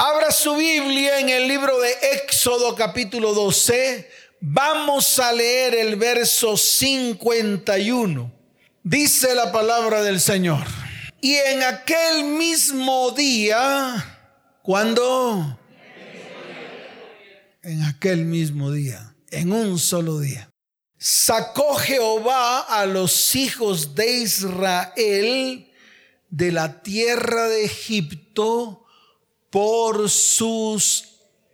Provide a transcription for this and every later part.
Abra su Biblia en el libro de Éxodo capítulo 12. Vamos a leer el verso 51. Dice la palabra del Señor. Y en aquel mismo día, cuando en aquel mismo día, en un solo día, sacó Jehová a los hijos de Israel de la tierra de Egipto por sus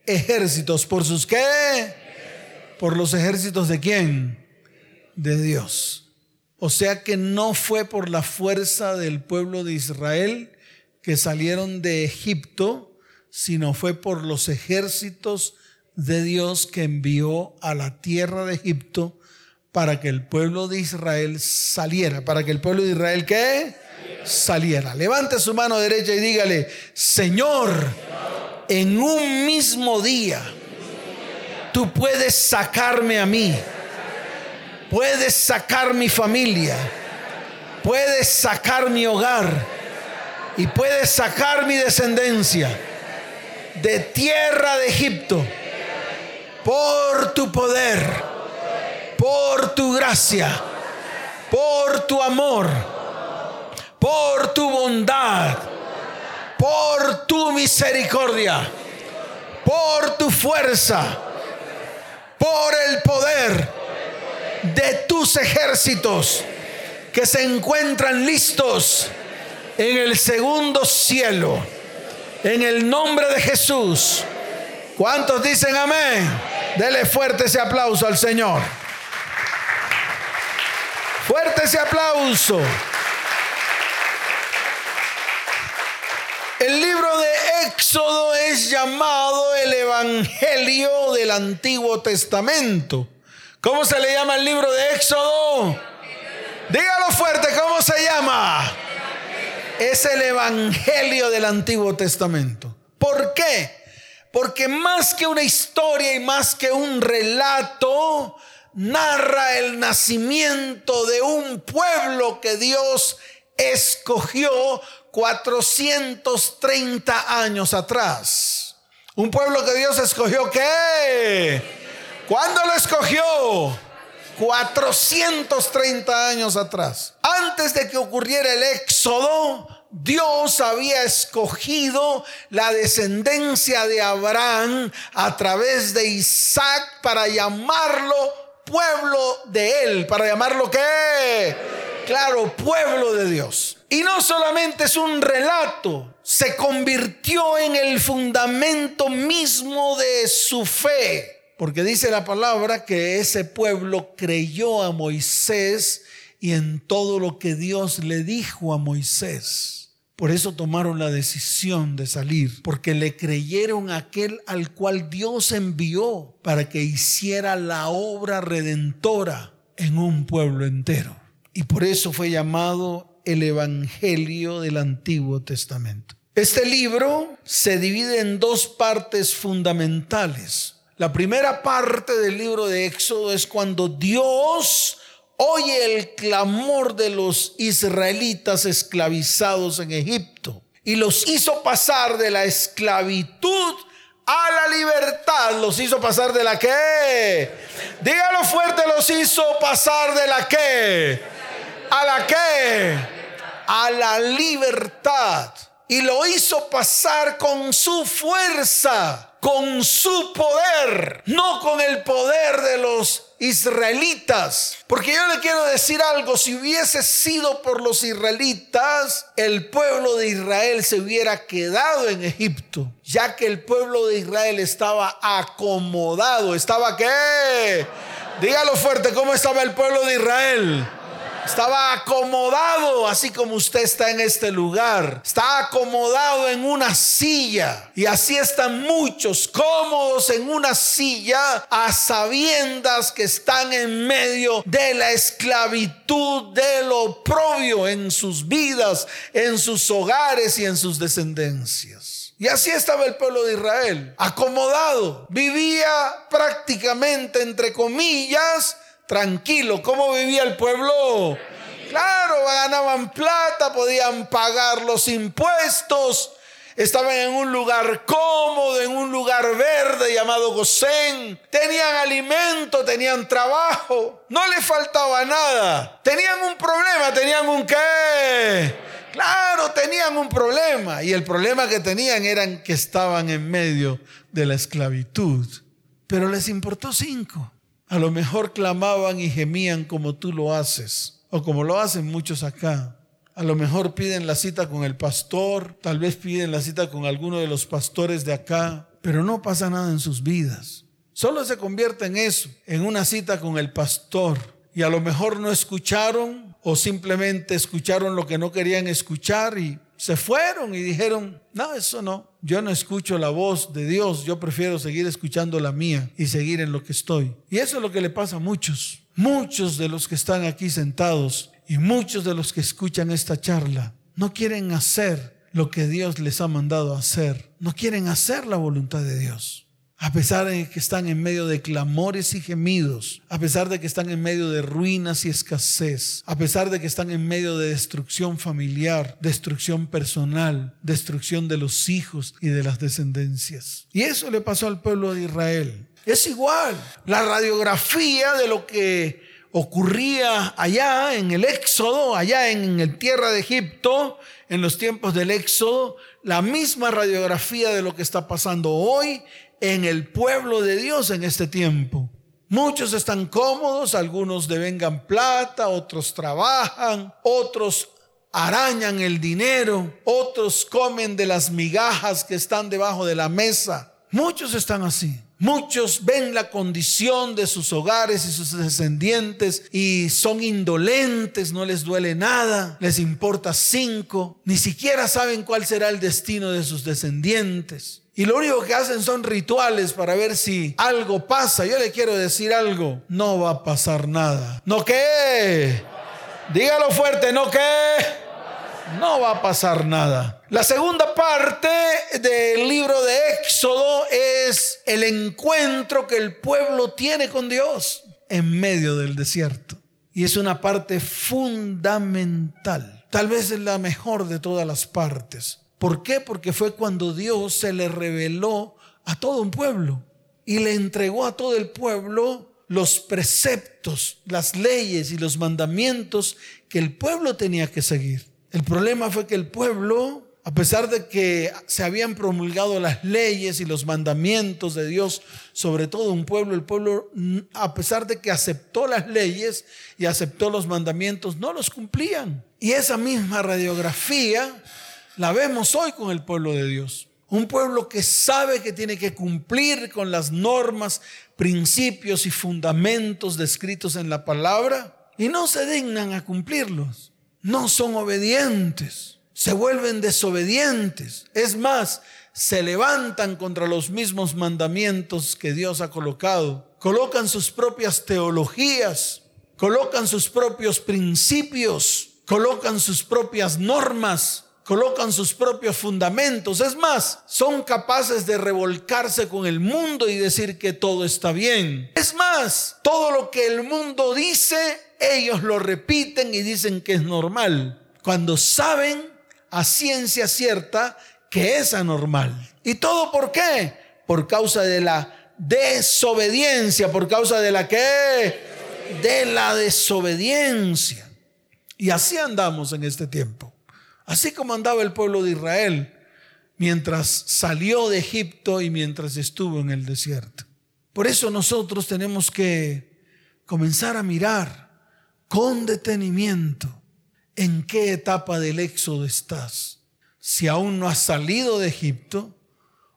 ejércitos. ¿Por sus qué? Por los ejércitos de quién? De Dios. O sea que no fue por la fuerza del pueblo de Israel que salieron de Egipto, sino fue por los ejércitos de Dios que envió a la tierra de Egipto para que el pueblo de Israel saliera. Para que el pueblo de Israel qué? Saliera. Levante su mano derecha y dígale, Señor, en un mismo día, tú puedes sacarme a mí. Puedes sacar mi familia. Puedes sacar mi hogar. Y puedes sacar mi descendencia de tierra de Egipto por tu poder, por tu gracia, por tu amor, por tu bondad, por tu misericordia, por tu fuerza, por el poder de tus ejércitos que se encuentran listos en el segundo cielo. En el nombre de Jesús. ¿Cuántos dicen amén? Dele fuerte ese aplauso al Señor. Fuerte ese aplauso. El libro de Éxodo es llamado el Evangelio del Antiguo Testamento. ¿Cómo se le llama el libro de Éxodo? Dígalo fuerte, ¿cómo se llama? Es el Evangelio del Antiguo Testamento. ¿Por qué? Porque más que una historia y más que un relato, narra el nacimiento de un pueblo que Dios escogió 430 años atrás. Un pueblo que Dios escogió qué? ¿Cuándo lo escogió? 430 años atrás. Antes de que ocurriera el éxodo, Dios había escogido la descendencia de Abraham a través de Isaac para llamarlo pueblo de él, para llamarlo qué? Claro, pueblo de Dios. Y no solamente es un relato, se convirtió en el fundamento mismo de su fe, porque dice la palabra que ese pueblo creyó a Moisés y en todo lo que Dios le dijo a Moisés. Por eso tomaron la decisión de salir, porque le creyeron a aquel al cual Dios envió para que hiciera la obra redentora en un pueblo entero. Y por eso fue llamado el Evangelio del Antiguo Testamento. Este libro se divide en dos partes fundamentales. La primera parte del libro de Éxodo es cuando Dios oye el clamor de los israelitas esclavizados en Egipto y los hizo pasar de la esclavitud a la libertad. Los hizo pasar de la qué? Dígalo fuerte, los hizo pasar de la qué? A la qué? A la libertad. Y lo hizo pasar con su fuerza, con su poder, no con el poder de los israelitas. Porque yo le quiero decir algo, si hubiese sido por los israelitas, el pueblo de Israel se hubiera quedado en Egipto, ya que el pueblo de Israel estaba acomodado. ¿Estaba qué? Dígalo fuerte, ¿cómo estaba el pueblo de Israel? Estaba acomodado, así como usted está en este lugar. Está acomodado en una silla. Y así están muchos cómodos en una silla a sabiendas que están en medio de la esclavitud, del oprobio en sus vidas, en sus hogares y en sus descendencias. Y así estaba el pueblo de Israel, acomodado. Vivía prácticamente, entre comillas, tranquilo. ¿Cómo vivía el pueblo? Claro, ganaban plata, podían pagar los impuestos, estaban en un lugar cómodo, en un lugar verde llamado Gosén. Tenían alimento, tenían trabajo, no les faltaba nada. Tenían un problema, tenían un qué. Claro, tenían un problema. Y el problema que tenían era que estaban en medio de la esclavitud. Pero les importó cinco. A lo mejor clamaban y gemían como tú lo haces, o como lo hacen muchos acá. A lo mejor piden la cita con el pastor, tal vez piden la cita con alguno de los pastores de acá, pero no pasa nada en sus vidas. Solo se convierte en eso, en una cita con el pastor. Y a lo mejor no escucharon o simplemente escucharon lo que no querían escuchar y se fueron y dijeron, no, eso no, yo no escucho la voz de Dios, yo prefiero seguir escuchando la mía y seguir en lo que estoy. Y eso es lo que le pasa a muchos. Muchos de los que están aquí sentados y muchos de los que escuchan esta charla no quieren hacer lo que Dios les ha mandado hacer. No quieren hacer la voluntad de Dios. A pesar de que están en medio de clamores y gemidos, a pesar de que están en medio de ruinas y escasez, a pesar de que están en medio de destrucción familiar, destrucción personal, destrucción de los hijos y de las descendencias. Y eso le pasó al pueblo de Israel. Es igual. La radiografía de lo que ocurría allá en el Éxodo, allá en el tierra de Egipto, en los tiempos del Éxodo, la misma radiografía de lo que está pasando hoy en el pueblo de Dios en este tiempo. Muchos están cómodos, algunos devengan plata, otros trabajan, otros arañan el dinero, otros comen de las migajas que están debajo de la mesa. Muchos están así. Muchos ven la condición de sus hogares y sus descendientes y son indolentes, no les duele nada, les importa cinco, ni siquiera saben cuál será el destino de sus descendientes. Y lo único que hacen son rituales para ver si algo pasa. Yo le quiero decir algo, no va a pasar nada. ¿No qué? Dígalo fuerte, ¿no qué? no va a pasar nada. La segunda parte del libro de Éxodo es el encuentro que el pueblo tiene con Dios en medio del desierto. Y es una parte fundamental. Tal vez es la mejor de todas las partes. ¿Por qué? Porque fue cuando Dios se le reveló a todo un pueblo y le entregó a todo el pueblo los preceptos, las leyes y los mandamientos que el pueblo tenía que seguir. El problema fue que el pueblo, a pesar de que se habían promulgado las leyes y los mandamientos de Dios, sobre todo un pueblo, el pueblo, a pesar de que aceptó las leyes y aceptó los mandamientos, no los cumplían. Y esa misma radiografía la vemos hoy con el pueblo de Dios. Un pueblo que sabe que tiene que cumplir con las normas, principios y fundamentos descritos en la palabra y no se dignan a cumplirlos no son obedientes, se vuelven desobedientes. Es más, se levantan contra los mismos mandamientos que Dios ha colocado. Colocan sus propias teologías, colocan sus propios principios, colocan sus propias normas, colocan sus propios fundamentos. Es más, son capaces de revolcarse con el mundo y decir que todo está bien. Es más, todo lo que el mundo dice ellos lo repiten y dicen que es normal, cuando saben a ciencia cierta que es anormal. ¿Y todo por qué? Por causa de la desobediencia, por causa de la que? De la desobediencia. Y así andamos en este tiempo. Así como andaba el pueblo de Israel mientras salió de Egipto y mientras estuvo en el desierto. Por eso nosotros tenemos que comenzar a mirar con detenimiento en qué etapa del éxodo estás. Si aún no has salido de Egipto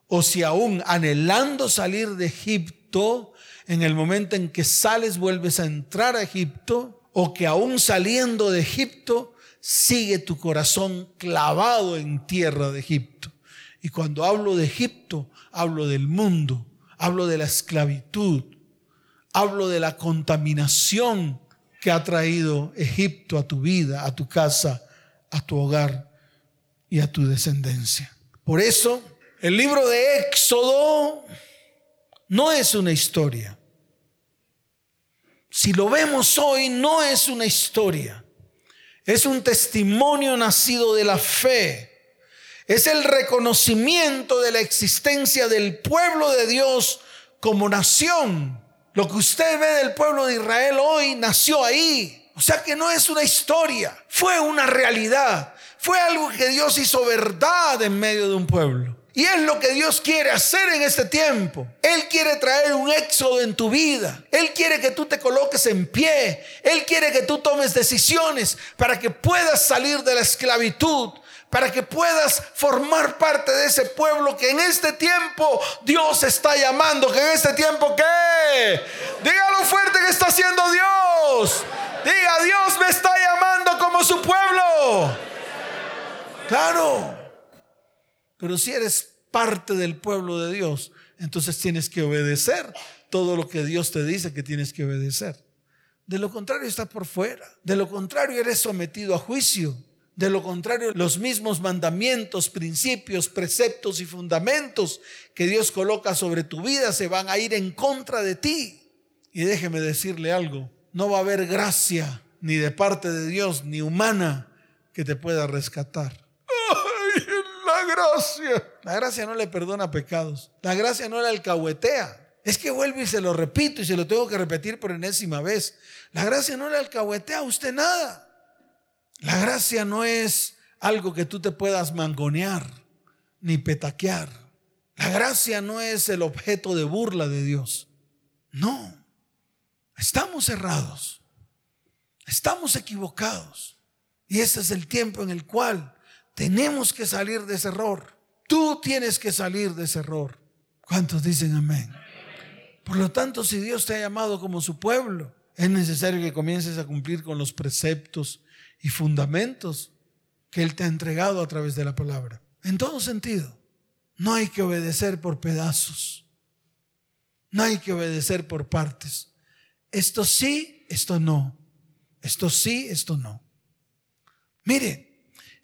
o si aún anhelando salir de Egipto, en el momento en que sales vuelves a entrar a Egipto o que aún saliendo de Egipto sigue tu corazón clavado en tierra de Egipto. Y cuando hablo de Egipto, hablo del mundo, hablo de la esclavitud, hablo de la contaminación que ha traído Egipto a tu vida, a tu casa, a tu hogar y a tu descendencia. Por eso, el libro de Éxodo no es una historia. Si lo vemos hoy, no es una historia. Es un testimonio nacido de la fe. Es el reconocimiento de la existencia del pueblo de Dios como nación. Lo que usted ve del pueblo de Israel hoy nació ahí. O sea que no es una historia, fue una realidad. Fue algo que Dios hizo verdad en medio de un pueblo. Y es lo que Dios quiere hacer en este tiempo. Él quiere traer un éxodo en tu vida. Él quiere que tú te coloques en pie. Él quiere que tú tomes decisiones para que puedas salir de la esclavitud. Para que puedas formar parte de ese pueblo que en este tiempo Dios está llamando. Que en este tiempo qué? Dígalo fuerte que está haciendo Dios. Diga, Dios me está llamando como su pueblo. Claro. Pero si eres parte del pueblo de Dios, entonces tienes que obedecer todo lo que Dios te dice que tienes que obedecer. De lo contrario, estás por fuera. De lo contrario, eres sometido a juicio. De lo contrario, los mismos mandamientos, principios, preceptos y fundamentos que Dios coloca sobre tu vida se van a ir en contra de ti. Y déjeme decirle algo, no va a haber gracia ni de parte de Dios ni humana que te pueda rescatar gracia. La gracia no le perdona pecados. La gracia no le alcahuetea. Es que vuelvo y se lo repito y se lo tengo que repetir por enésima vez. La gracia no le alcahuetea a usted nada. La gracia no es algo que tú te puedas mangonear ni petaquear. La gracia no es el objeto de burla de Dios. No. Estamos cerrados. Estamos equivocados. Y ese es el tiempo en el cual tenemos que salir de ese error. Tú tienes que salir de ese error. ¿Cuántos dicen amén? Por lo tanto, si Dios te ha llamado como su pueblo, es necesario que comiences a cumplir con los preceptos y fundamentos que Él te ha entregado a través de la palabra. En todo sentido, no hay que obedecer por pedazos. No hay que obedecer por partes. Esto sí, esto no. Esto sí, esto no. Mire,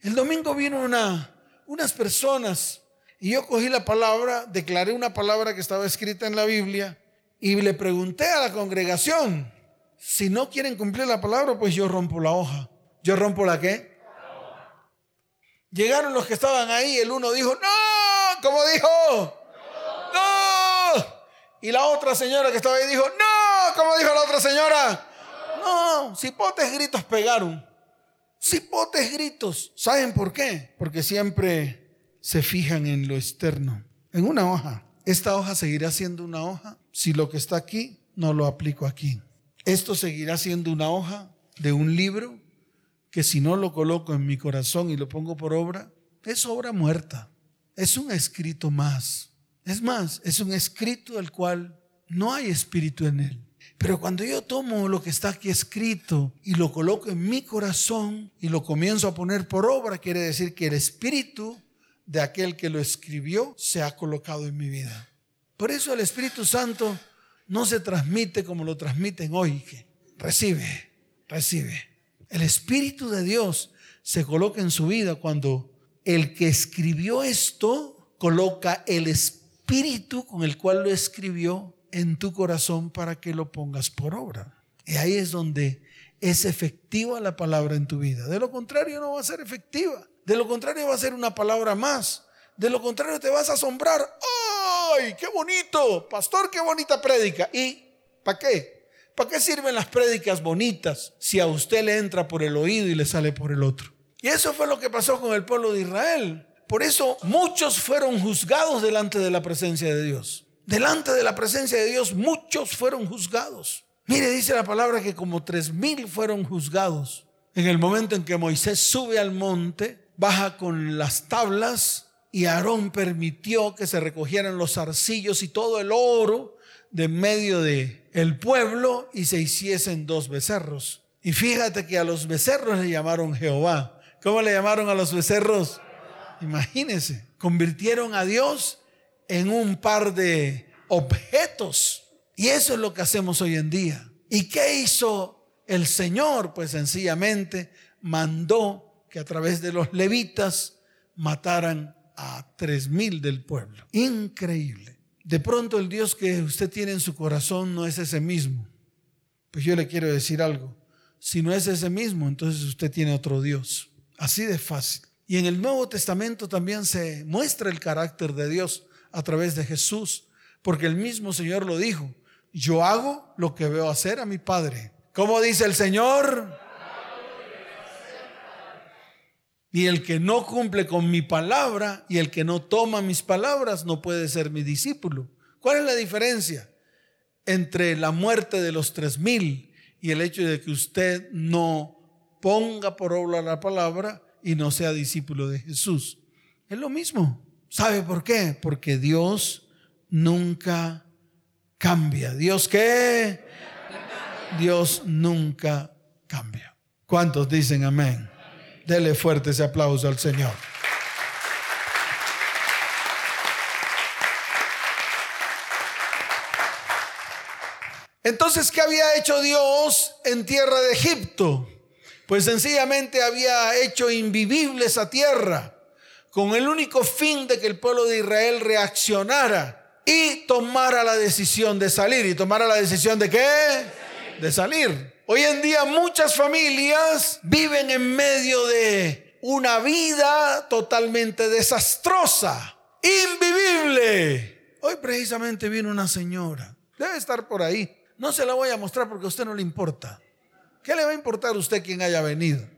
el domingo vino una, unas personas y yo cogí la palabra, declaré una palabra que estaba escrita en la Biblia y le pregunté a la congregación, si no quieren cumplir la palabra, pues yo rompo la hoja. ¿Yo rompo la qué? Llegaron los que estaban ahí, el uno dijo, no, como dijo, no. Y la otra señora que estaba ahí dijo, no, como dijo la otra señora, no, cipotes gritos pegaron. Cipotes gritos. ¿Saben por qué? Porque siempre se fijan en lo externo. En una hoja. Esta hoja seguirá siendo una hoja si lo que está aquí no lo aplico aquí. Esto seguirá siendo una hoja de un libro que si no lo coloco en mi corazón y lo pongo por obra, es obra muerta. Es un escrito más. Es más, es un escrito del cual no hay espíritu en él. Pero cuando yo tomo lo que está aquí escrito y lo coloco en mi corazón y lo comienzo a poner por obra, quiere decir que el espíritu de aquel que lo escribió se ha colocado en mi vida. Por eso el Espíritu Santo no se transmite como lo transmiten hoy, recibe, recibe. El Espíritu de Dios se coloca en su vida cuando el que escribió esto coloca el Espíritu con el cual lo escribió en tu corazón para que lo pongas por obra. Y ahí es donde es efectiva la palabra en tu vida. De lo contrario no va a ser efectiva. De lo contrario va a ser una palabra más. De lo contrario te vas a asombrar. ¡Ay, qué bonito! Pastor, qué bonita prédica. ¿Y para qué? ¿Para qué sirven las prédicas bonitas si a usted le entra por el oído y le sale por el otro? Y eso fue lo que pasó con el pueblo de Israel. Por eso muchos fueron juzgados delante de la presencia de Dios delante de la presencia de Dios muchos fueron juzgados. Mire, dice la palabra que como tres mil fueron juzgados. En el momento en que Moisés sube al monte, baja con las tablas y Aarón permitió que se recogieran los arcillos y todo el oro de medio de el pueblo y se hiciesen dos becerros. Y fíjate que a los becerros le llamaron Jehová. ¿Cómo le llamaron a los becerros? Imagínense, convirtieron a Dios en un par de objetos. Y eso es lo que hacemos hoy en día. ¿Y qué hizo el Señor? Pues sencillamente mandó que a través de los levitas mataran a tres mil del pueblo. Increíble. De pronto el Dios que usted tiene en su corazón no es ese mismo. Pues yo le quiero decir algo. Si no es ese mismo, entonces usted tiene otro Dios. Así de fácil. Y en el Nuevo Testamento también se muestra el carácter de Dios a través de Jesús, porque el mismo Señor lo dijo, yo hago lo que veo hacer a mi Padre. ¿Cómo dice el Señor? Y el que no cumple con mi palabra y el que no toma mis palabras no puede ser mi discípulo. ¿Cuál es la diferencia entre la muerte de los tres mil y el hecho de que usted no ponga por obra la palabra y no sea discípulo de Jesús? Es lo mismo. ¿Sabe por qué? Porque Dios nunca cambia. ¿Dios qué? Dios nunca cambia. ¿Cuántos dicen amén? Dele fuerte ese aplauso al Señor. Entonces, ¿qué había hecho Dios en tierra de Egipto? Pues sencillamente había hecho invivible esa tierra con el único fin de que el pueblo de Israel reaccionara y tomara la decisión de salir. ¿Y tomara la decisión de qué? De salir. Hoy en día muchas familias viven en medio de una vida totalmente desastrosa, invivible. Hoy precisamente viene una señora, debe estar por ahí. No se la voy a mostrar porque a usted no le importa. ¿Qué le va a importar a usted quien haya venido?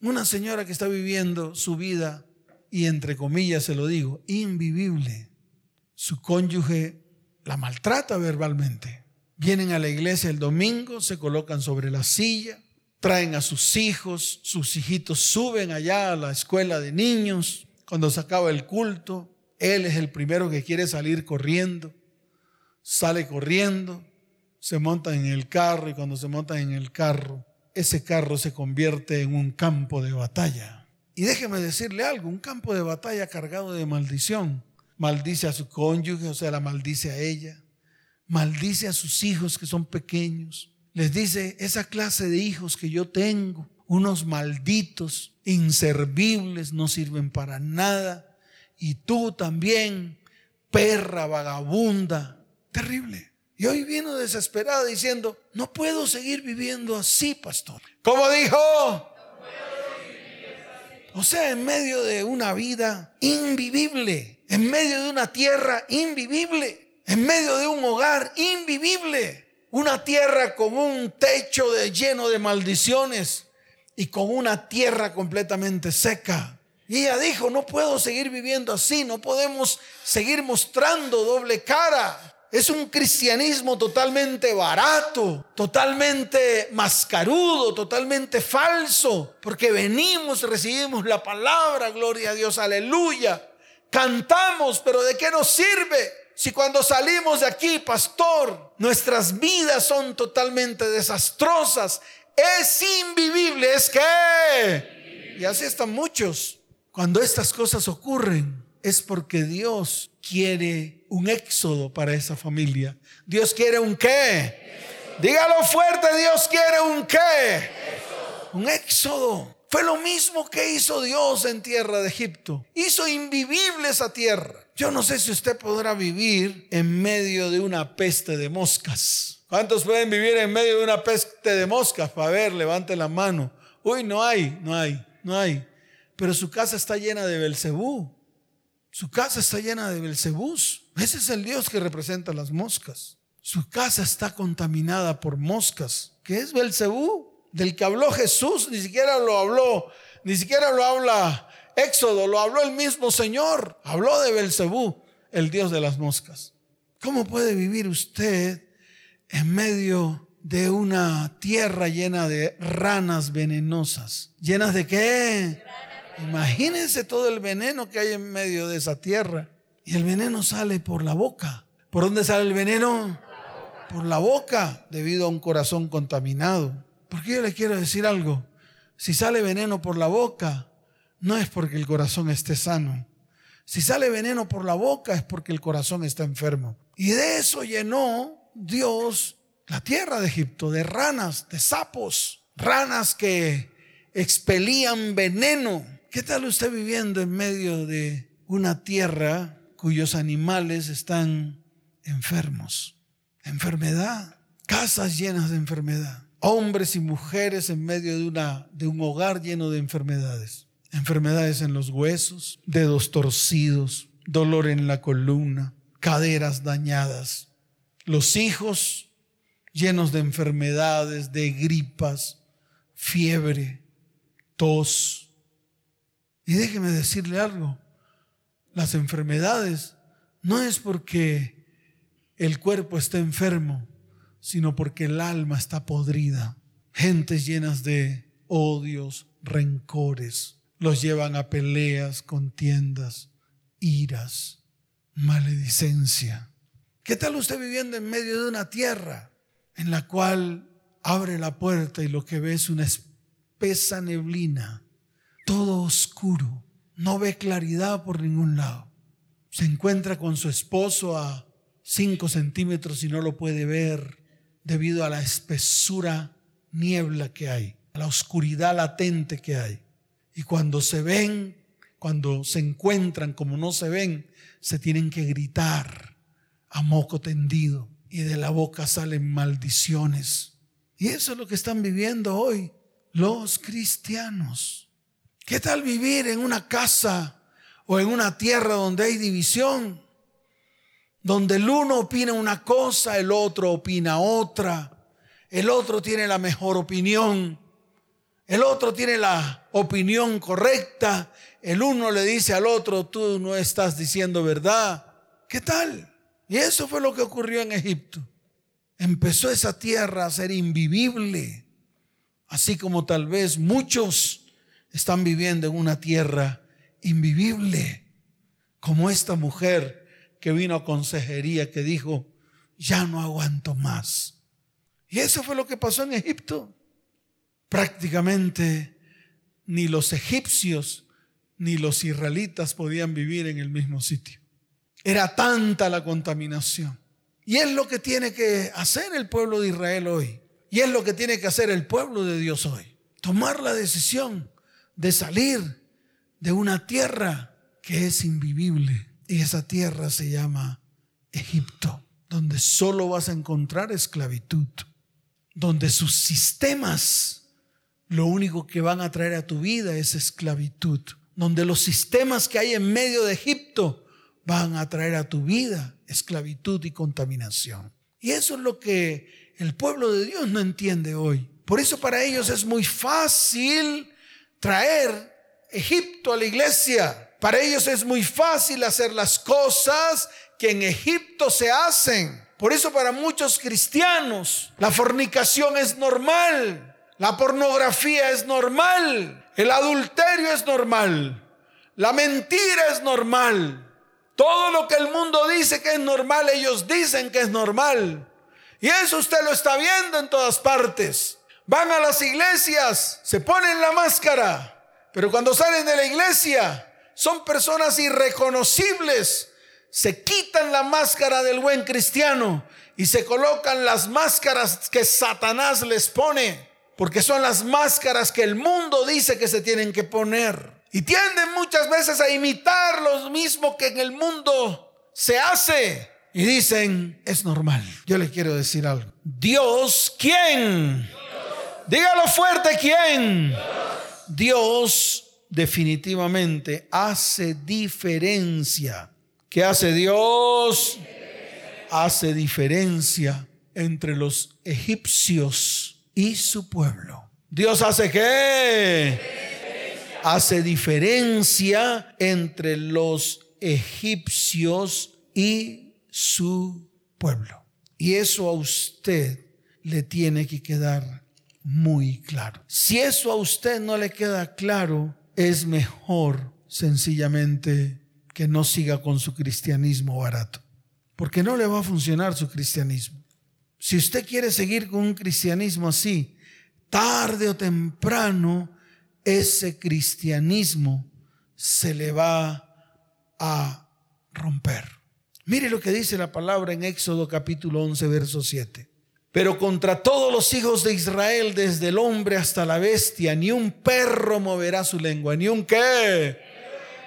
Una señora que está viviendo su vida, y entre comillas se lo digo, invivible. Su cónyuge la maltrata verbalmente Vienen a la iglesia el domingo, se colocan sobre la silla, traen a sus hijos, sus hijitos suben allá a la escuela de niños. Cuando se acaba el culto, él es el primero que quiere salir corriendo. Sale corriendo, se monta en el carro y cuando se monta en el carro, ese carro se convierte en un campo de batalla. Y déjeme decirle algo, un campo de batalla cargado de maldición. Maldice a su cónyuge, o sea, la maldice a ella maldice a sus hijos que son pequeños. Les dice, esa clase de hijos que yo tengo, unos malditos, inservibles, no sirven para nada. Y tú también, perra, vagabunda, terrible. Y hoy vino desesperada diciendo, no puedo seguir viviendo así, pastor. ¿Cómo dijo? O sea, en medio de una vida invivible, en medio de una tierra invivible en medio de un hogar invivible, una tierra con un techo lleno de maldiciones y con una tierra completamente seca. Y ella dijo, no puedo seguir viviendo así, no podemos seguir mostrando doble cara. Es un cristianismo totalmente barato, totalmente mascarudo, totalmente falso, porque venimos, recibimos la palabra, gloria a Dios, aleluya. Cantamos, pero ¿de qué nos sirve? Si cuando salimos de aquí, pastor, nuestras vidas son totalmente desastrosas, es invivible, es que... Y así están muchos. Cuando estas cosas ocurren, es porque Dios quiere un éxodo para esa familia. Dios quiere un qué. Dígalo fuerte, Dios quiere un qué. Un éxodo. Fue lo mismo que hizo Dios en tierra de Egipto. Hizo invivible esa tierra. Yo no sé si usted podrá vivir en medio de una peste de moscas. ¿Cuántos pueden vivir en medio de una peste de moscas? Para ver, levante la mano. Uy, no hay, no hay, no hay. Pero su casa está llena de Belcebú. Su casa está llena de Belcebús. Ese es el Dios que representa las moscas. Su casa está contaminada por moscas. ¿Qué es Belcebú? del que habló Jesús, ni siquiera lo habló, ni siquiera lo habla Éxodo, lo habló el mismo Señor. Habló de Belcebú, el Dios de las moscas. ¿Cómo puede vivir usted en medio de una tierra llena de ranas venenosas? ¿Llenas de qué? Imagínense todo el veneno que hay en medio de esa tierra. Y el veneno sale por la boca. ¿Por dónde sale el veneno? Por la boca, debido a un corazón contaminado. Porque yo le quiero decir algo. Si sale veneno por la boca, no es porque el corazón esté sano. Si sale veneno por la boca es porque el corazón está enfermo. Y de eso llenó Dios la tierra de Egipto, de ranas, de sapos, ranas que expelían veneno. ¿Qué tal usted viviendo en medio de una tierra cuyos animales están enfermos? Enfermedad, casas llenas de enfermedad hombres y mujeres en medio de, una, de un hogar lleno de enfermedades. enfermedades en los huesos, dedos torcidos, dolor en la columna, caderas dañadas. Los hijos llenos de enfermedades, de gripas, fiebre, tos. Y déjeme decirle algo, las enfermedades no es porque el cuerpo está enfermo, sino porque el alma está podrida. Gentes llenas de odios, rencores, los llevan a peleas, contiendas, iras, maledicencia. ¿Qué tal usted viviendo en medio de una tierra en la cual abre la puerta y lo que ve es una espesa neblina, todo oscuro, no ve claridad por ningún lado? Se encuentra con su esposo a cinco centímetros y no lo puede ver debido a la espesura niebla que hay, a la oscuridad latente que hay. Y cuando se ven, cuando se encuentran como no se ven, se tienen que gritar a moco tendido y de la boca salen maldiciones. Y eso es lo que están viviendo hoy los cristianos. ¿Qué tal vivir en una casa o en una tierra donde hay división? Donde el uno opina una cosa, el otro opina otra, el otro tiene la mejor opinión el otro tiene la opinión correcta. El uno le dice al otro, tú no estás diciendo verdad. ¿Qué tal? Y eso fue lo que ocurrió en Egipto. Empezó esa tierra a ser invivible, así como tal vez muchos están viviendo en una tierra invivible, como esta mujer que vino a consejería que dijo, ya no aguanto más. Y eso fue lo que pasó en Egipto prácticamente ni los egipcios ni los israelitas podían vivir en el mismo sitio. Era tanta la contaminación. Y es lo que tiene que hacer el pueblo de Israel hoy. Y es lo que tiene que hacer el pueblo de Dios hoy. Tomar la decisión de salir de una tierra que es invivible. Y esa tierra se llama Egipto, donde solo vas a encontrar esclavitud, donde sus sistemas lo único que van a traer a tu vida es esclavitud, donde los sistemas que hay en medio de Egipto van a traer a tu vida esclavitud y contaminación. Y eso es lo que el pueblo de Dios no entiende hoy. Por eso para ellos es muy fácil traer Egipto a la iglesia. Para ellos es muy fácil hacer las cosas que en Egipto se hacen. Por eso para muchos cristianos la fornicación es normal. La pornografía es normal. El adulterio es normal. La mentira es normal. Todo lo que el mundo dice que es normal, ellos dicen que es normal. Y eso usted lo está viendo en todas partes. Van a las iglesias, se ponen la máscara, pero cuando salen de la iglesia son personas irreconocibles. Se quitan la máscara del buen cristiano y se colocan las máscaras que Satanás les pone porque son las máscaras que el mundo dice que se tienen que poner. Y tienden muchas veces a imitar lo mismo que en el mundo se hace. Y dicen, es normal. Yo le quiero decir algo. Dios, ¿quién? Dígalo fuerte, ¿quién? Dios definitivamente hace diferencia. ¿Qué hace Dios? Hace diferencia entre los egipcios y su pueblo. Dios hace qué? Hace diferencia entre los egipcios y su pueblo. Y eso a usted le tiene que quedar muy claro. Si eso a usted no le queda claro, es mejor sencillamente que no siga con su cristianismo barato. Porque no le va a funcionar su cristianismo. Si usted quiere seguir con un cristianismo así, tarde o temprano ese cristianismo se le va a romper. Mire lo que dice la palabra en Éxodo capítulo 11, verso 7. Pero contra todos los hijos de Israel, desde el hombre hasta la bestia, ni un perro moverá su lengua, ni un qué.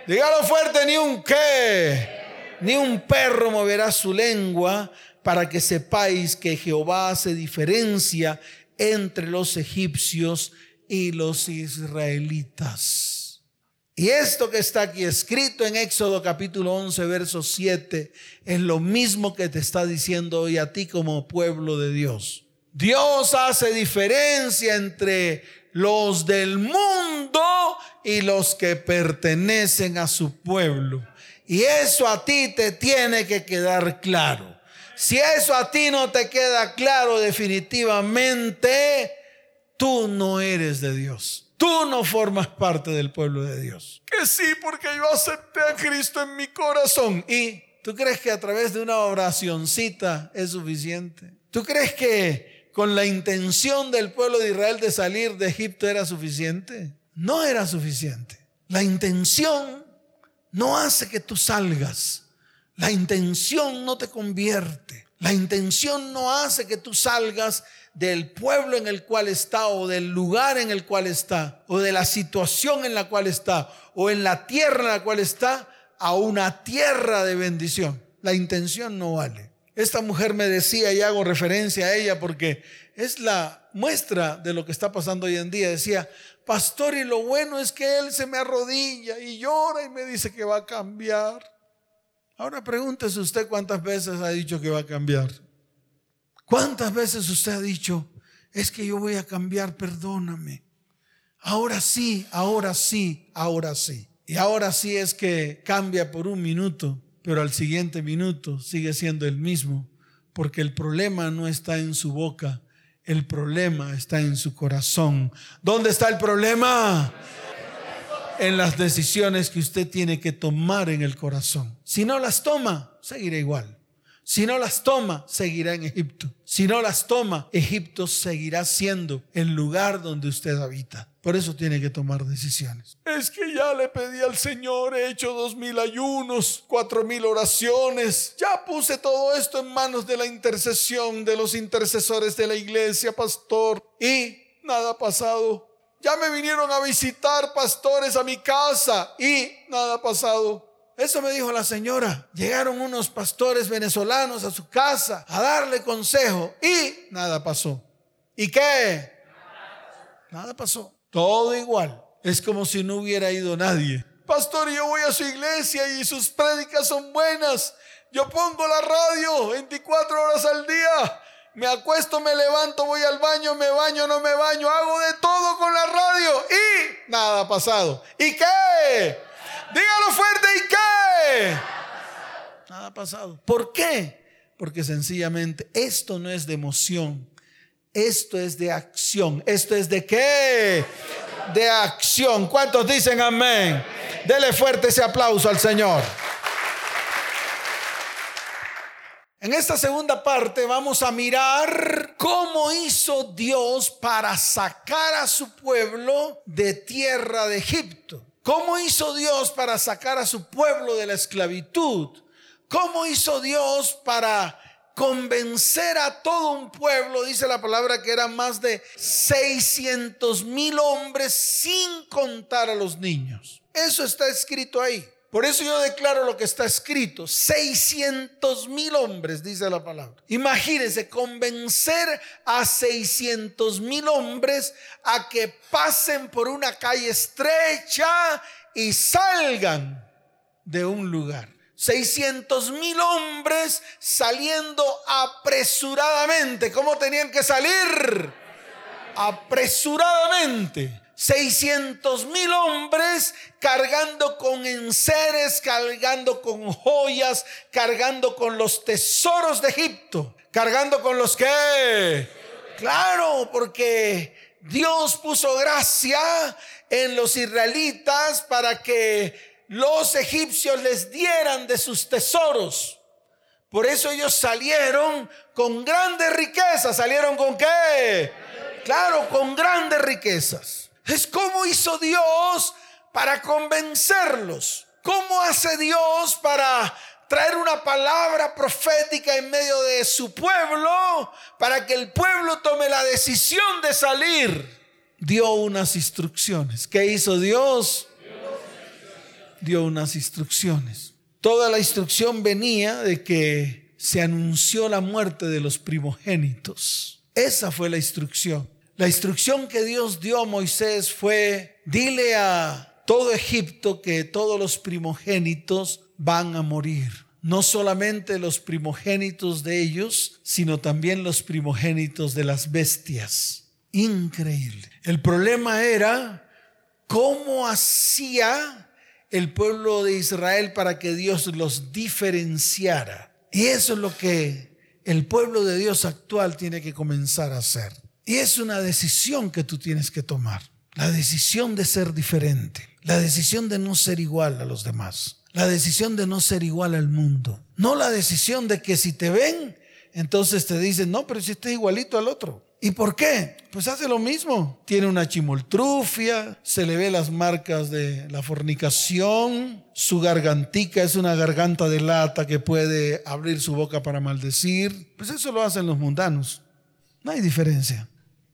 Dígalo fuerte, ni un qué. Ni un perro moverá su lengua para que sepáis que Jehová hace diferencia entre los egipcios y los israelitas. Y esto que está aquí escrito en Éxodo capítulo 11, verso 7, es lo mismo que te está diciendo hoy a ti como pueblo de Dios. Dios hace diferencia entre los del mundo y los que pertenecen a su pueblo. Y eso a ti te tiene que quedar claro. Si eso a ti no te queda claro definitivamente, tú no eres de Dios. Tú no formas parte del pueblo de Dios. Que sí, porque yo acepté a Cristo en mi corazón. ¿Y tú crees que a través de una oracioncita es suficiente? ¿Tú crees que con la intención del pueblo de Israel de salir de Egipto era suficiente? No era suficiente. La intención no hace que tú salgas. La intención no te convierte. La intención no hace que tú salgas del pueblo en el cual está o del lugar en el cual está o de la situación en la cual está o en la tierra en la cual está a una tierra de bendición. La intención no vale. Esta mujer me decía y hago referencia a ella porque es la muestra de lo que está pasando hoy en día. Decía, pastor, y lo bueno es que él se me arrodilla y llora y me dice que va a cambiar. Ahora pregúntese usted cuántas veces ha dicho que va a cambiar. ¿Cuántas veces usted ha dicho, es que yo voy a cambiar, perdóname? Ahora sí, ahora sí, ahora sí. Y ahora sí es que cambia por un minuto, pero al siguiente minuto sigue siendo el mismo, porque el problema no está en su boca, el problema está en su corazón. ¿Dónde está el problema? En las decisiones que usted tiene que tomar en el corazón. Si no las toma, seguirá igual. Si no las toma, seguirá en Egipto. Si no las toma, Egipto seguirá siendo el lugar donde usted habita. Por eso tiene que tomar decisiones. Es que ya le pedí al Señor, he hecho dos mil ayunos, cuatro mil oraciones. Ya puse todo esto en manos de la intercesión de los intercesores de la iglesia, pastor. Y nada ha pasado. Ya me vinieron a visitar pastores a mi casa y nada ha pasado. Eso me dijo la señora. Llegaron unos pastores venezolanos a su casa a darle consejo y nada pasó. ¿Y qué? Nada pasó. Todo igual. Es como si no hubiera ido nadie. Pastor, yo voy a su iglesia y sus prédicas son buenas. Yo pongo la radio 24 horas al día. Me acuesto, me levanto, voy al baño, me baño, no me baño. Hago de todo con la radio y nada ha pasado. ¿Y qué? Dígalo fuerte, ¿y qué? Nada ha pasado. ¿Por qué? Porque sencillamente esto no es de emoción, esto es de acción. ¿Esto es de qué? De acción. ¿Cuántos dicen amén? Dele fuerte ese aplauso al Señor. En esta segunda parte vamos a mirar cómo hizo Dios para sacar a su pueblo de tierra de Egipto. ¿Cómo hizo Dios para sacar a su pueblo de la esclavitud? ¿Cómo hizo Dios para convencer a todo un pueblo? Dice la palabra que eran más de 600 mil hombres sin contar a los niños. Eso está escrito ahí. Por eso yo declaro lo que está escrito. 600 mil hombres, dice la palabra. Imagínense, convencer a 600 mil hombres a que pasen por una calle estrecha y salgan de un lugar. 600 mil hombres saliendo apresuradamente. ¿Cómo tenían que salir? Apresuradamente. 600 mil hombres cargando con enseres, cargando con joyas, cargando con los tesoros de Egipto, cargando con los que... Claro, porque Dios puso gracia en los israelitas para que los egipcios les dieran de sus tesoros. Por eso ellos salieron con grandes riquezas. ¿Salieron con qué? Claro, con grandes riquezas. Es como hizo Dios para convencerlos. ¿Cómo hace Dios para traer una palabra profética en medio de su pueblo para que el pueblo tome la decisión de salir? Dio unas instrucciones. ¿Qué hizo Dios? Dio unas instrucciones. Toda la instrucción venía de que se anunció la muerte de los primogénitos. Esa fue la instrucción. La instrucción que Dios dio a Moisés fue, dile a todo Egipto que todos los primogénitos van a morir. No solamente los primogénitos de ellos, sino también los primogénitos de las bestias. Increíble. El problema era cómo hacía el pueblo de Israel para que Dios los diferenciara. Y eso es lo que el pueblo de Dios actual tiene que comenzar a hacer. Y es una decisión que tú tienes que tomar. La decisión de ser diferente. La decisión de no ser igual a los demás. La decisión de no ser igual al mundo. No la decisión de que si te ven, entonces te dicen, no, pero si estás igualito al otro. ¿Y por qué? Pues hace lo mismo. Tiene una chimoltrufia, se le ve las marcas de la fornicación, su gargantica es una garganta de lata que puede abrir su boca para maldecir. Pues eso lo hacen los mundanos. No hay diferencia.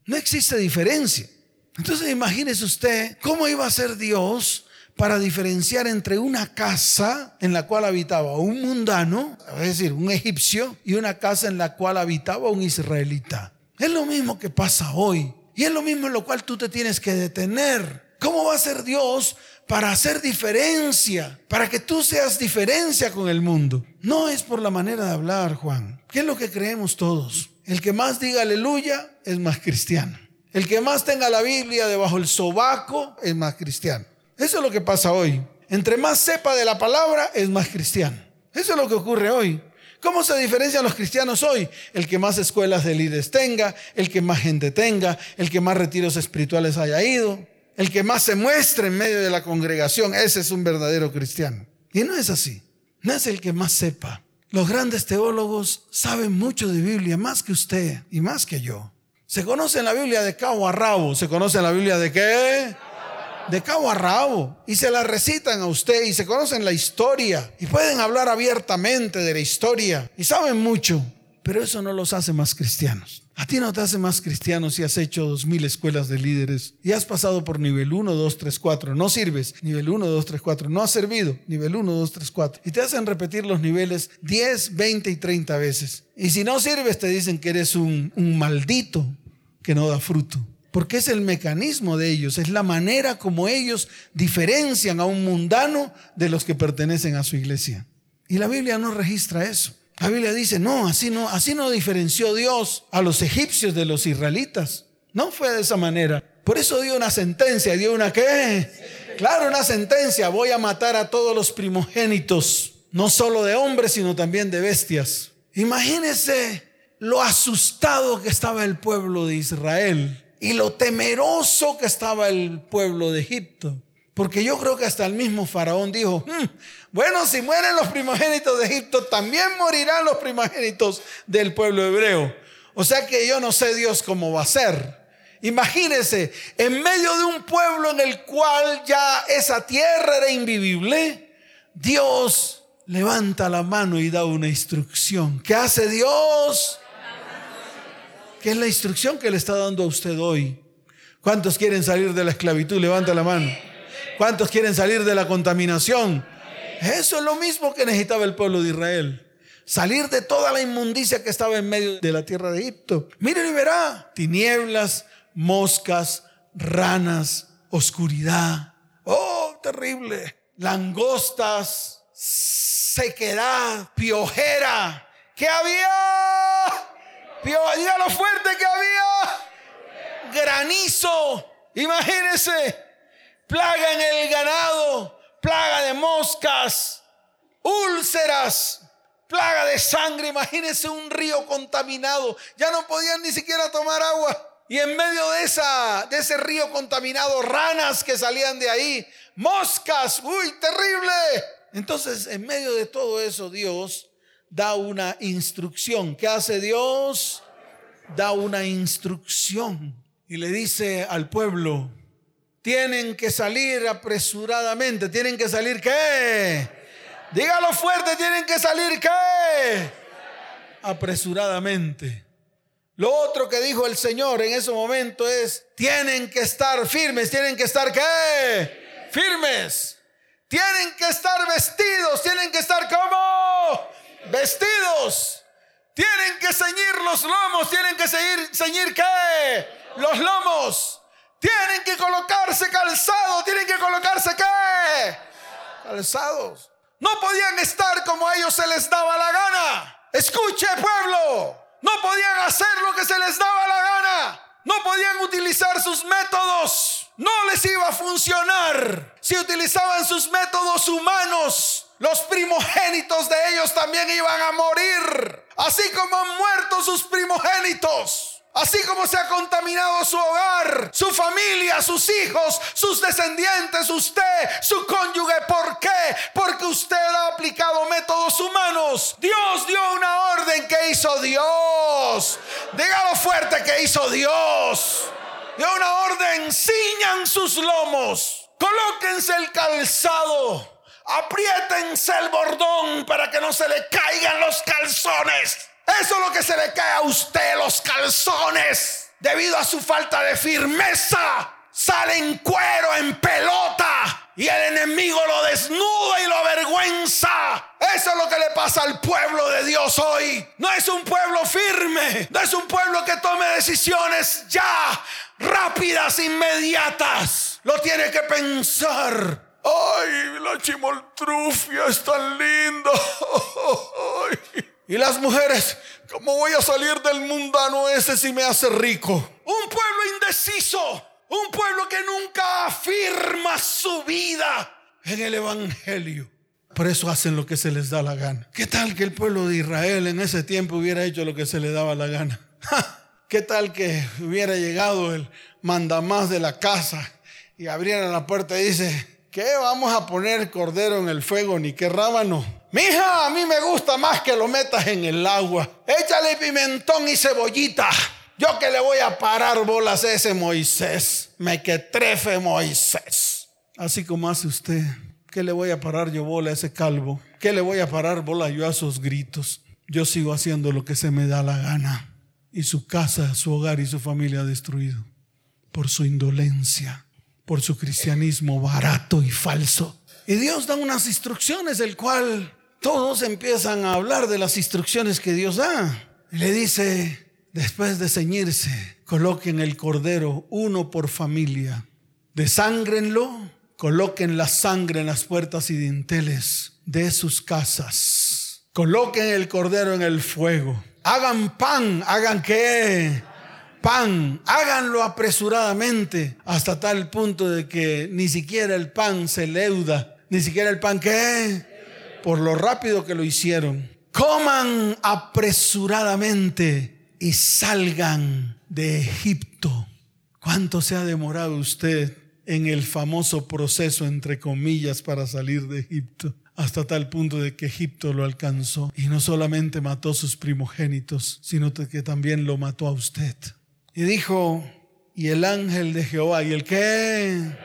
No existe diferencia. Entonces imagínese usted cómo iba a ser Dios para diferenciar entre una casa en la cual habitaba un mundano, es decir, un egipcio, y una casa en la cual habitaba un israelita. Es lo mismo que pasa hoy. Y es lo mismo en lo cual tú te tienes que detener. ¿Cómo va a ser Dios para hacer diferencia? Para que tú seas diferencia con el mundo. No es por la manera de hablar, Juan. ¿Qué es lo que creemos todos? El que más diga aleluya es más cristiano. El que más tenga la Biblia debajo del sobaco es más cristiano. Eso es lo que pasa hoy. Entre más sepa de la palabra es más cristiano. Eso es lo que ocurre hoy. ¿Cómo se diferencian los cristianos hoy? El que más escuelas de líderes tenga, el que más gente tenga, el que más retiros espirituales haya ido, el que más se muestre en medio de la congregación, ese es un verdadero cristiano. Y no es así. No es el que más sepa. Los grandes teólogos saben mucho de Biblia, más que usted y más que yo. Se conoce la Biblia de cabo a rabo. ¿Se conoce la Biblia de qué? De cabo a rabo. Y se la recitan a usted y se conocen la historia. Y pueden hablar abiertamente de la historia. Y saben mucho. Pero eso no los hace más cristianos. A ti no te hace más cristiano si has hecho dos mil escuelas de líderes y has pasado por nivel 1, 2, 3, 4. No sirves. Nivel 1, 2, 3, 4. No has servido. Nivel 1, 2, 3, 4. Y te hacen repetir los niveles 10, 20 y 30 veces. Y si no sirves, te dicen que eres un, un maldito que no da fruto. Porque es el mecanismo de ellos, es la manera como ellos diferencian a un mundano de los que pertenecen a su iglesia. Y la Biblia no registra eso. La Biblia dice, no, así no, así no diferenció Dios a los egipcios de los israelitas. No fue de esa manera. Por eso dio una sentencia, dio una qué? Claro, una sentencia, voy a matar a todos los primogénitos, no solo de hombres, sino también de bestias. Imagínese lo asustado que estaba el pueblo de Israel y lo temeroso que estaba el pueblo de Egipto. Porque yo creo que hasta el mismo faraón dijo, hmm, bueno, si mueren los primogénitos de Egipto, también morirán los primogénitos del pueblo hebreo. O sea que yo no sé Dios cómo va a ser. Imagínense, en medio de un pueblo en el cual ya esa tierra era invivible, Dios levanta la mano y da una instrucción. ¿Qué hace Dios? ¿Qué es la instrucción que le está dando a usted hoy? ¿Cuántos quieren salir de la esclavitud? Levanta la mano. ¿Cuántos quieren salir de la contaminación? Eso es lo mismo que necesitaba el pueblo de Israel. Salir de toda la inmundicia que estaba en medio de la tierra de Egipto. Miren y verá. Tinieblas, moscas, ranas, oscuridad. Oh, terrible. Langostas, sequedad, piojera. ¿Qué había? dígalo fuerte que había. Granizo. Imagínense plaga en el ganado, plaga de moscas, úlceras, plaga de sangre. Imagínense un río contaminado. Ya no podían ni siquiera tomar agua. Y en medio de, esa, de ese río contaminado, ranas que salían de ahí, moscas, uy, terrible. Entonces, en medio de todo eso, Dios da una instrucción. ¿Qué hace Dios? Da una instrucción y le dice al pueblo, tienen que salir apresuradamente. ¿Tienen que salir qué? Dígalo fuerte, tienen que salir qué? Apresuradamente. Lo otro que dijo el Señor en ese momento es, tienen que estar firmes, tienen que estar qué? Firmes. Tienen que estar vestidos, tienen que estar como vestidos. Tienen que ceñir los lomos, tienen que seguir, ceñir qué? Los lomos Tienen que colocarse calzados, tienen que colocarse qué? Calzados. No podían estar como a ellos se les daba la gana. Escuche pueblo, no podían hacer lo que se les daba la gana. No podían utilizar sus métodos. No les iba a funcionar. Si utilizaban sus métodos humanos, los primogénitos de ellos también iban a morir. Así como han muerto sus primogénitos. Así como se ha contaminado su hogar, su familia, sus hijos, sus descendientes, usted, su cónyuge. ¿Por qué? Porque usted ha aplicado métodos humanos. Dios dio una orden que hizo Dios. Dígalo fuerte que hizo Dios. Dio una orden, ciñan sus lomos, colóquense el calzado, apriétense el bordón para que no se le caigan los calzones. Eso es lo que se le cae a usted, los calzones, debido a su falta de firmeza. Sale en cuero, en pelota, y el enemigo lo desnuda y lo avergüenza. Eso es lo que le pasa al pueblo de Dios hoy. No es un pueblo firme, no es un pueblo que tome decisiones ya, rápidas, inmediatas. Lo tiene que pensar. Ay, la chimoltrufia es tan linda. Y las mujeres, ¿cómo voy a salir del mundano ese si me hace rico? Un pueblo indeciso, un pueblo que nunca afirma su vida en el Evangelio. Por eso hacen lo que se les da la gana. ¿Qué tal que el pueblo de Israel en ese tiempo hubiera hecho lo que se le daba la gana? ¿Qué tal que hubiera llegado el mandamás de la casa y abriera la puerta y dice, ¿qué vamos a poner cordero en el fuego ni qué rábano? Mija, a mí me gusta más que lo metas en el agua. Échale pimentón y cebollita. Yo que le voy a parar bolas a ese Moisés. Me que trefe Moisés. Así como hace usted. ¿Qué le voy a parar yo bola a ese calvo? ¿Qué le voy a parar bola yo a esos gritos? Yo sigo haciendo lo que se me da la gana. Y su casa, su hogar y su familia destruido. Por su indolencia. Por su cristianismo barato y falso. Y Dios da unas instrucciones, el cual todos empiezan a hablar de las instrucciones que Dios da. Le dice, después de ceñirse, coloquen el cordero uno por familia. Desángrenlo, coloquen la sangre en las puertas y dinteles de sus casas. Coloquen el cordero en el fuego. Hagan pan, hagan qué? Pan, háganlo apresuradamente hasta tal punto de que ni siquiera el pan se leuda, ni siquiera el pan qué? Por lo rápido que lo hicieron. Coman apresuradamente y salgan de Egipto. ¿Cuánto se ha demorado usted en el famoso proceso, entre comillas, para salir de Egipto? Hasta tal punto de que Egipto lo alcanzó y no solamente mató sus primogénitos, sino que también lo mató a usted. Y dijo, y el ángel de Jehová, ¿y el qué?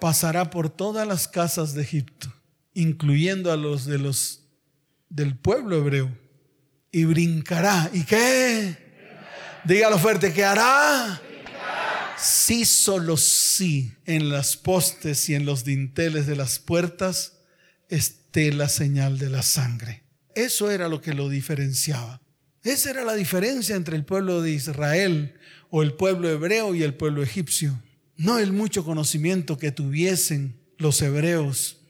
Pasará por todas las casas de Egipto incluyendo a los de los del pueblo hebreo, y brincará. ¿Y qué? Dígalo fuerte, ¿qué hará? Sí, solo sí, en las postes y en los dinteles de las puertas esté la señal de la sangre. Eso era lo que lo diferenciaba. Esa era la diferencia entre el pueblo de Israel o el pueblo hebreo y el pueblo egipcio. No el mucho conocimiento que tuviesen los hebreos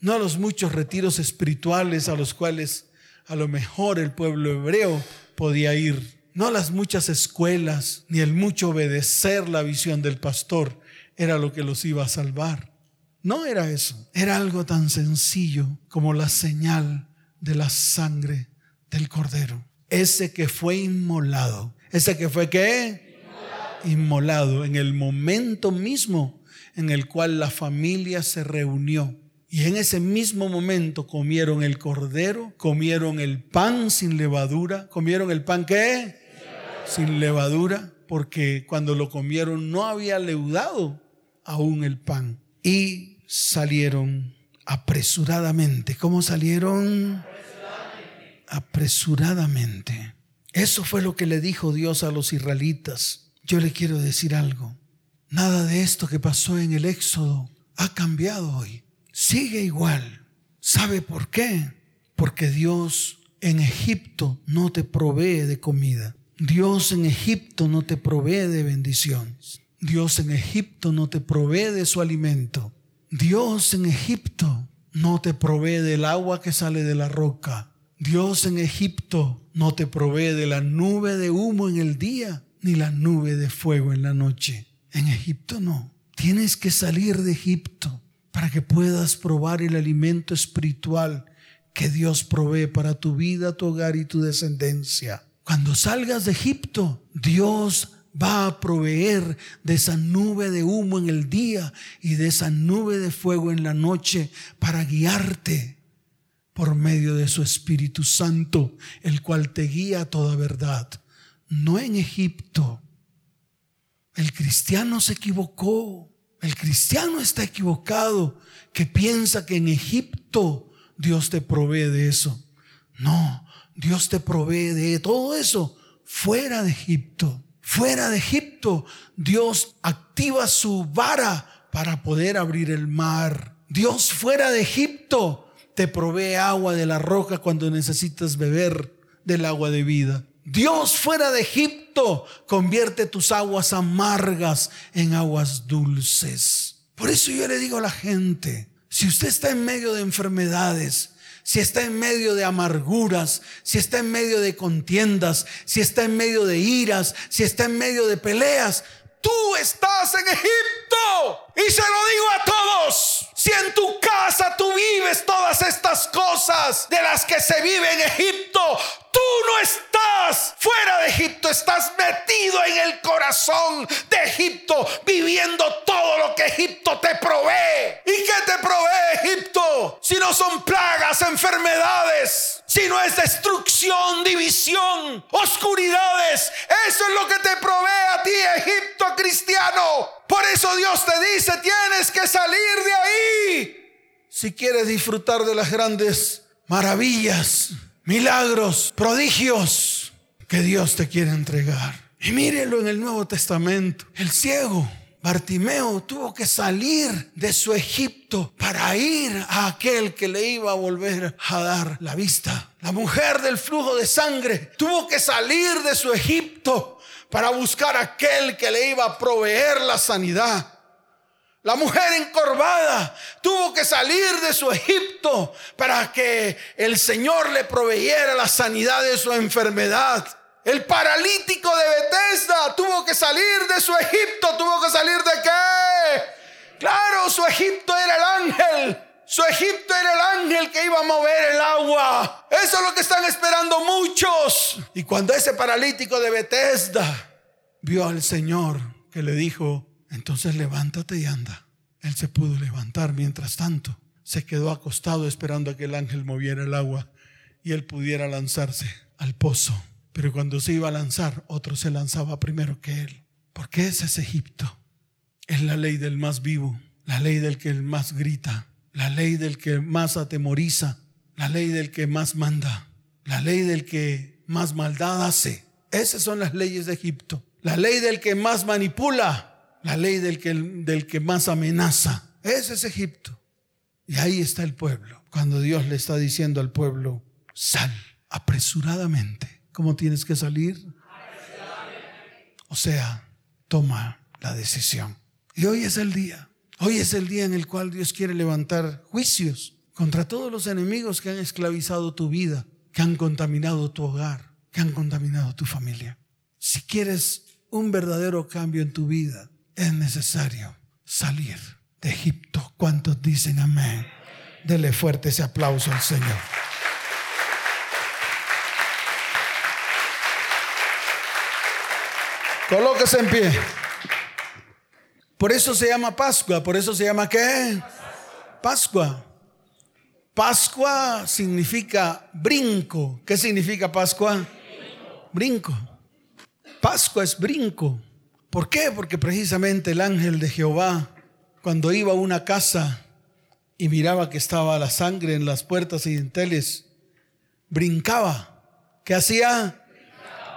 no a los muchos retiros espirituales a los cuales a lo mejor el pueblo hebreo podía ir, no a las muchas escuelas, ni el mucho obedecer la visión del pastor era lo que los iba a salvar. No era eso, era algo tan sencillo como la señal de la sangre del cordero. Ese que fue inmolado, ese que fue qué? Inmolado en el momento mismo en el cual la familia se reunió y en ese mismo momento comieron el cordero, comieron el pan sin levadura, comieron el pan qué? Sin levadura, porque cuando lo comieron no había leudado aún el pan. Y salieron apresuradamente. ¿Cómo salieron? Apresuradamente. Eso fue lo que le dijo Dios a los israelitas. Yo le quiero decir algo. Nada de esto que pasó en el Éxodo ha cambiado hoy sigue igual. ¿Sabe por qué? Porque Dios en Egipto no te provee de comida. Dios en Egipto no te provee de bendiciones. Dios en Egipto no te provee de su alimento. Dios en Egipto no te provee del agua que sale de la roca. Dios en Egipto no te provee de la nube de humo en el día, ni la nube de fuego en la noche. En Egipto no. Tienes que salir de Egipto para que puedas probar el alimento espiritual que Dios provee para tu vida, tu hogar y tu descendencia. Cuando salgas de Egipto, Dios va a proveer de esa nube de humo en el día y de esa nube de fuego en la noche para guiarte por medio de su Espíritu Santo, el cual te guía a toda verdad. No en Egipto. El cristiano se equivocó. El cristiano está equivocado que piensa que en Egipto Dios te provee de eso. No, Dios te provee de todo eso fuera de Egipto. Fuera de Egipto, Dios activa su vara para poder abrir el mar. Dios fuera de Egipto te provee agua de la roca cuando necesitas beber del agua de vida. Dios fuera de Egipto convierte tus aguas amargas en aguas dulces. Por eso yo le digo a la gente, si usted está en medio de enfermedades, si está en medio de amarguras, si está en medio de contiendas, si está en medio de iras, si está en medio de peleas, tú estás en Egipto. Y se lo digo a todos. Si en tu casa tú vives todas estas cosas de las que se vive en Egipto, tú no estás fuera de Egipto, estás metido en el corazón de Egipto, viviendo todo lo que Egipto te provee. ¿Y qué te provee Egipto? Si no son plagas, enfermedades, si no es destrucción, división, oscuridades. Eso es lo que te provee a ti, Egipto cristiano. Por eso Dios te dice, tienes que salir de ahí. Si quieres disfrutar de las grandes maravillas, milagros, prodigios que Dios te quiere entregar. Y mírelo en el Nuevo Testamento. El ciego Bartimeo tuvo que salir de su Egipto para ir a aquel que le iba a volver a dar la vista. La mujer del flujo de sangre tuvo que salir de su Egipto para buscar a aquel que le iba a proveer la sanidad. La mujer encorvada tuvo que salir de su Egipto para que el Señor le proveyera la sanidad de su enfermedad. El paralítico de Bethesda tuvo que salir de su Egipto. ¿Tuvo que salir de qué? Claro, su Egipto era el ángel. Su Egipto era el ángel que iba a mover el agua. Eso es lo que están esperando muchos. Y cuando ese paralítico de Bethesda vio al Señor que le dijo, entonces levántate y anda. Él se pudo levantar mientras tanto. Se quedó acostado esperando a que el ángel moviera el agua y él pudiera lanzarse al pozo. Pero cuando se iba a lanzar, otro se lanzaba primero que él. Porque ese es Egipto. Es la ley del más vivo, la ley del que más grita, la ley del que más atemoriza, la ley del que más manda, la ley del que más maldad hace. Esas son las leyes de Egipto. La ley del que más manipula, la ley del que, del que más amenaza. Ese es Egipto. Y ahí está el pueblo. Cuando Dios le está diciendo al pueblo, sal apresuradamente. ¿Cómo tienes que salir? O sea, toma la decisión. Y hoy es el día. Hoy es el día en el cual Dios quiere levantar juicios contra todos los enemigos que han esclavizado tu vida, que han contaminado tu hogar, que han contaminado tu familia. Si quieres un verdadero cambio en tu vida, es necesario salir de Egipto. ¿Cuántos dicen amén? Dele fuerte ese aplauso al Señor. Colóquese en pie. Por eso se llama Pascua. ¿Por eso se llama qué? Pascua. Pascua significa brinco. ¿Qué significa Pascua? Brinco. Pascua es brinco. ¿Por qué? Porque precisamente el ángel de Jehová, cuando iba a una casa y miraba que estaba la sangre en las puertas y dinteles, brincaba. ¿Qué hacía?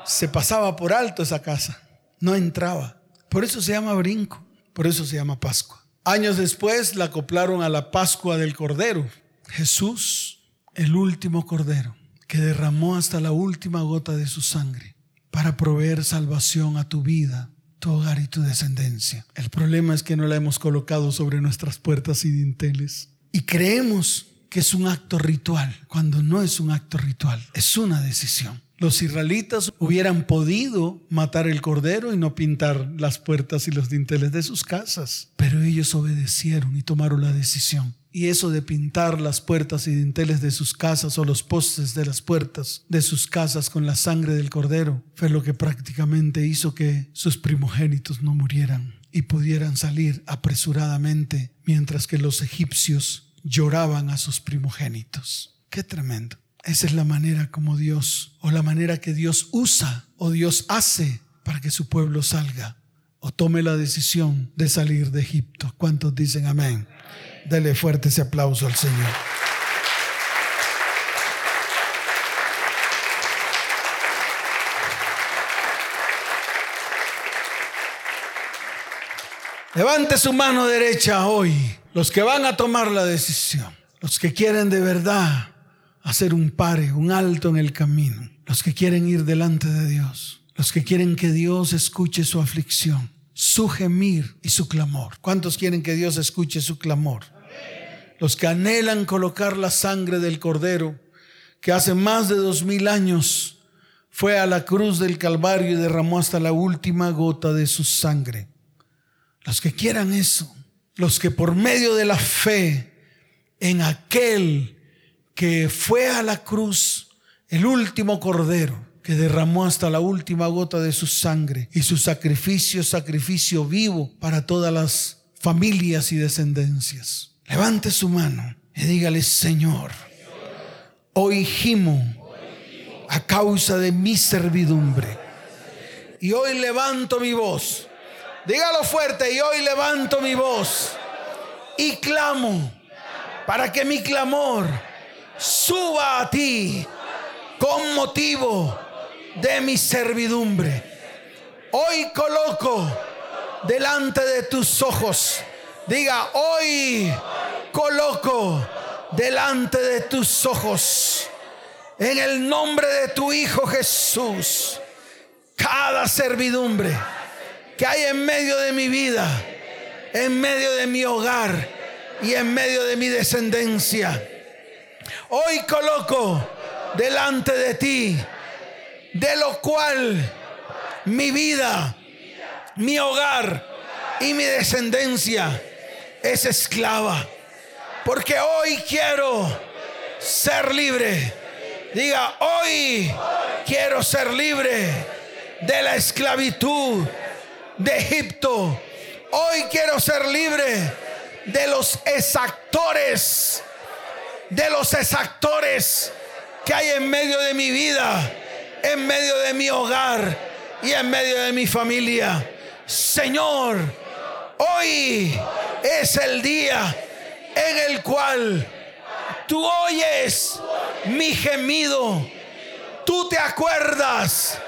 Se pasaba por alto esa casa. No entraba. Por eso se llama brinco. Por eso se llama Pascua. Años después la acoplaron a la Pascua del Cordero. Jesús, el último Cordero, que derramó hasta la última gota de su sangre para proveer salvación a tu vida, tu hogar y tu descendencia. El problema es que no la hemos colocado sobre nuestras puertas y dinteles. Y creemos que es un acto ritual, cuando no es un acto ritual, es una decisión. Los israelitas hubieran podido matar el cordero y no pintar las puertas y los dinteles de sus casas, pero ellos obedecieron y tomaron la decisión. Y eso de pintar las puertas y dinteles de sus casas o los postes de las puertas de sus casas con la sangre del cordero fue lo que prácticamente hizo que sus primogénitos no murieran y pudieran salir apresuradamente mientras que los egipcios lloraban a sus primogénitos. Qué tremendo. Esa es la manera como Dios, o la manera que Dios usa, o Dios hace para que su pueblo salga, o tome la decisión de salir de Egipto. ¿Cuántos dicen amén? Dele fuerte ese aplauso al Señor. Levante su mano derecha hoy los que van a tomar la decisión, los que quieren de verdad hacer un pare, un alto en el camino, los que quieren ir delante de Dios, los que quieren que Dios escuche su aflicción, su gemir y su clamor. ¿Cuántos quieren que Dios escuche su clamor? Los que anhelan colocar la sangre del Cordero, que hace más de dos mil años fue a la cruz del Calvario y derramó hasta la última gota de su sangre. Los que quieran eso, los que por medio de la fe en aquel que fue a la cruz, el último cordero, que derramó hasta la última gota de su sangre y su sacrificio, sacrificio vivo para todas las familias y descendencias. Levante su mano y dígale, Señor, hoy gimo a causa de mi servidumbre. Y hoy levanto mi voz Dígalo fuerte y hoy levanto mi voz y clamo para que mi clamor suba a ti con motivo de mi servidumbre. Hoy coloco delante de tus ojos, diga, hoy coloco delante de tus ojos, en el nombre de tu Hijo Jesús, cada servidumbre que hay en medio de mi vida, en medio de mi hogar y en medio de mi descendencia. Hoy coloco delante de ti, de lo cual mi vida, mi hogar y mi descendencia es esclava. Porque hoy quiero ser libre. Diga, hoy quiero ser libre de la esclavitud de Egipto. Hoy quiero ser libre de los exactores, de los exactores que hay en medio de mi vida, en medio de mi hogar y en medio de mi familia. Señor, hoy es el día en el cual tú oyes mi gemido. Tú te acuerdas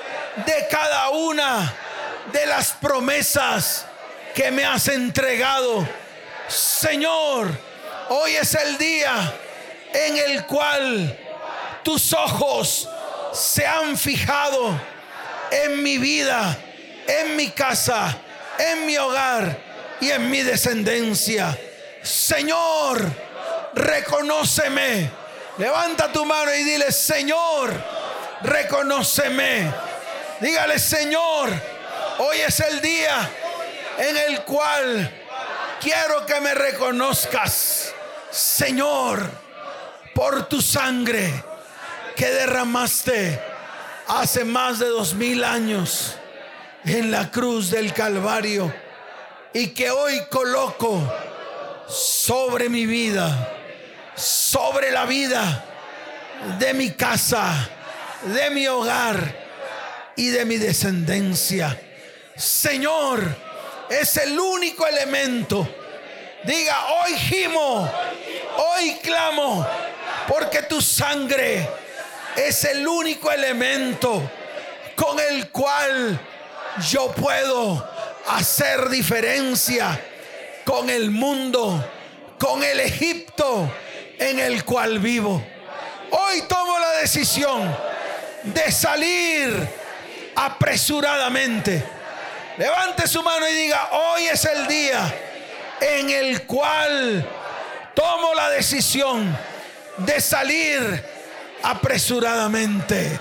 de cada una de las promesas que me has entregado. Señor, hoy es el día en el cual tus ojos se han fijado en mi vida, en mi casa, en mi hogar y en mi descendencia. Señor, reconóceme. Levanta tu mano y dile, Señor, reconóceme. Dígale, Señor, Hoy es el día en el cual quiero que me reconozcas, Señor, por tu sangre que derramaste hace más de dos mil años en la cruz del Calvario y que hoy coloco sobre mi vida, sobre la vida de mi casa, de mi hogar y de mi descendencia. Señor, es el único elemento. Diga, hoy gimo, hoy clamo, porque tu sangre es el único elemento con el cual yo puedo hacer diferencia con el mundo, con el Egipto en el cual vivo. Hoy tomo la decisión de salir apresuradamente Levante su mano y diga, hoy es el día en el cual tomo la decisión de salir apresuradamente.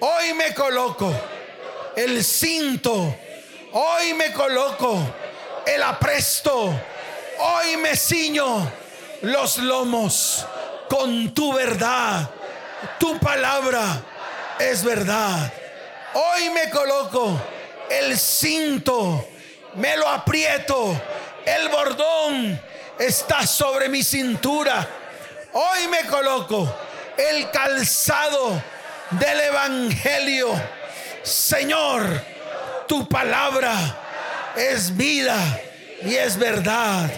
Hoy me coloco el cinto. Hoy me coloco el apresto. Hoy me ciño los lomos con tu verdad. Tu palabra es verdad. Hoy me coloco el cinto, me lo aprieto, el bordón está sobre mi cintura. Hoy me coloco el calzado del Evangelio. Señor, tu palabra es vida y es verdad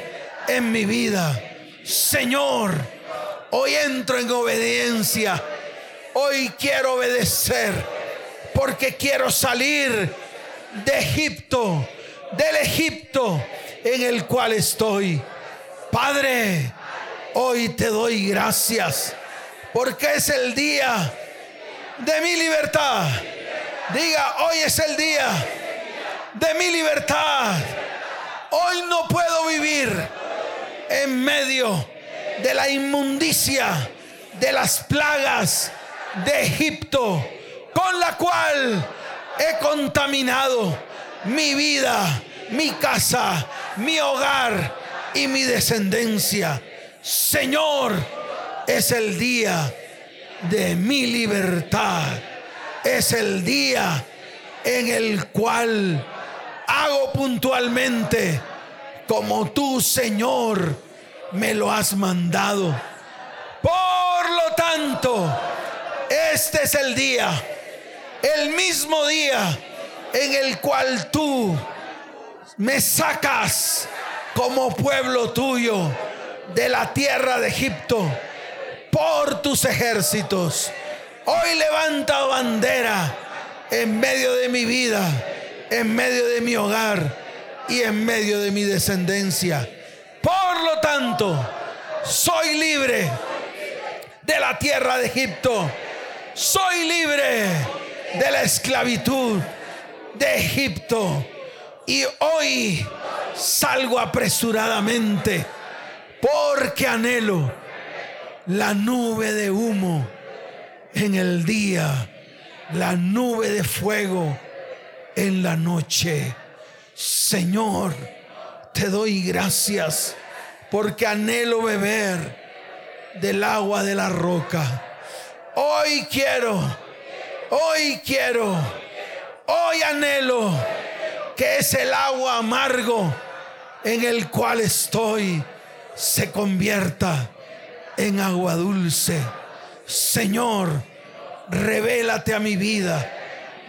en mi vida. Señor, hoy entro en obediencia. Hoy quiero obedecer porque quiero salir de Egipto, del Egipto en el cual estoy. Padre, hoy te doy gracias porque es el día de mi libertad. Diga, hoy es el día de mi libertad. Hoy no puedo vivir en medio de la inmundicia, de las plagas de Egipto, con la cual he contaminado mi vida, mi casa, mi hogar y mi descendencia. Señor, es el día de mi libertad. Es el día en el cual hago puntualmente como tú, Señor, me lo has mandado. Por lo tanto, este es el día el mismo día en el cual tú me sacas como pueblo tuyo de la tierra de Egipto por tus ejércitos. Hoy levanta bandera en medio de mi vida, en medio de mi hogar y en medio de mi descendencia. Por lo tanto, soy libre de la tierra de Egipto. Soy libre de la esclavitud de Egipto. Y hoy salgo apresuradamente porque anhelo la nube de humo en el día, la nube de fuego en la noche. Señor, te doy gracias porque anhelo beber del agua de la roca. Hoy quiero Hoy quiero, hoy anhelo que es el agua amargo en el cual estoy se convierta en agua dulce. Señor, revélate a mi vida,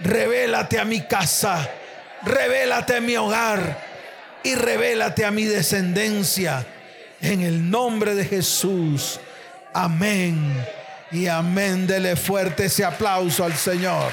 revélate a mi casa, revélate a mi hogar y revélate a mi descendencia. En el nombre de Jesús. Amén y amén. Dele fuerte ese aplauso al Señor.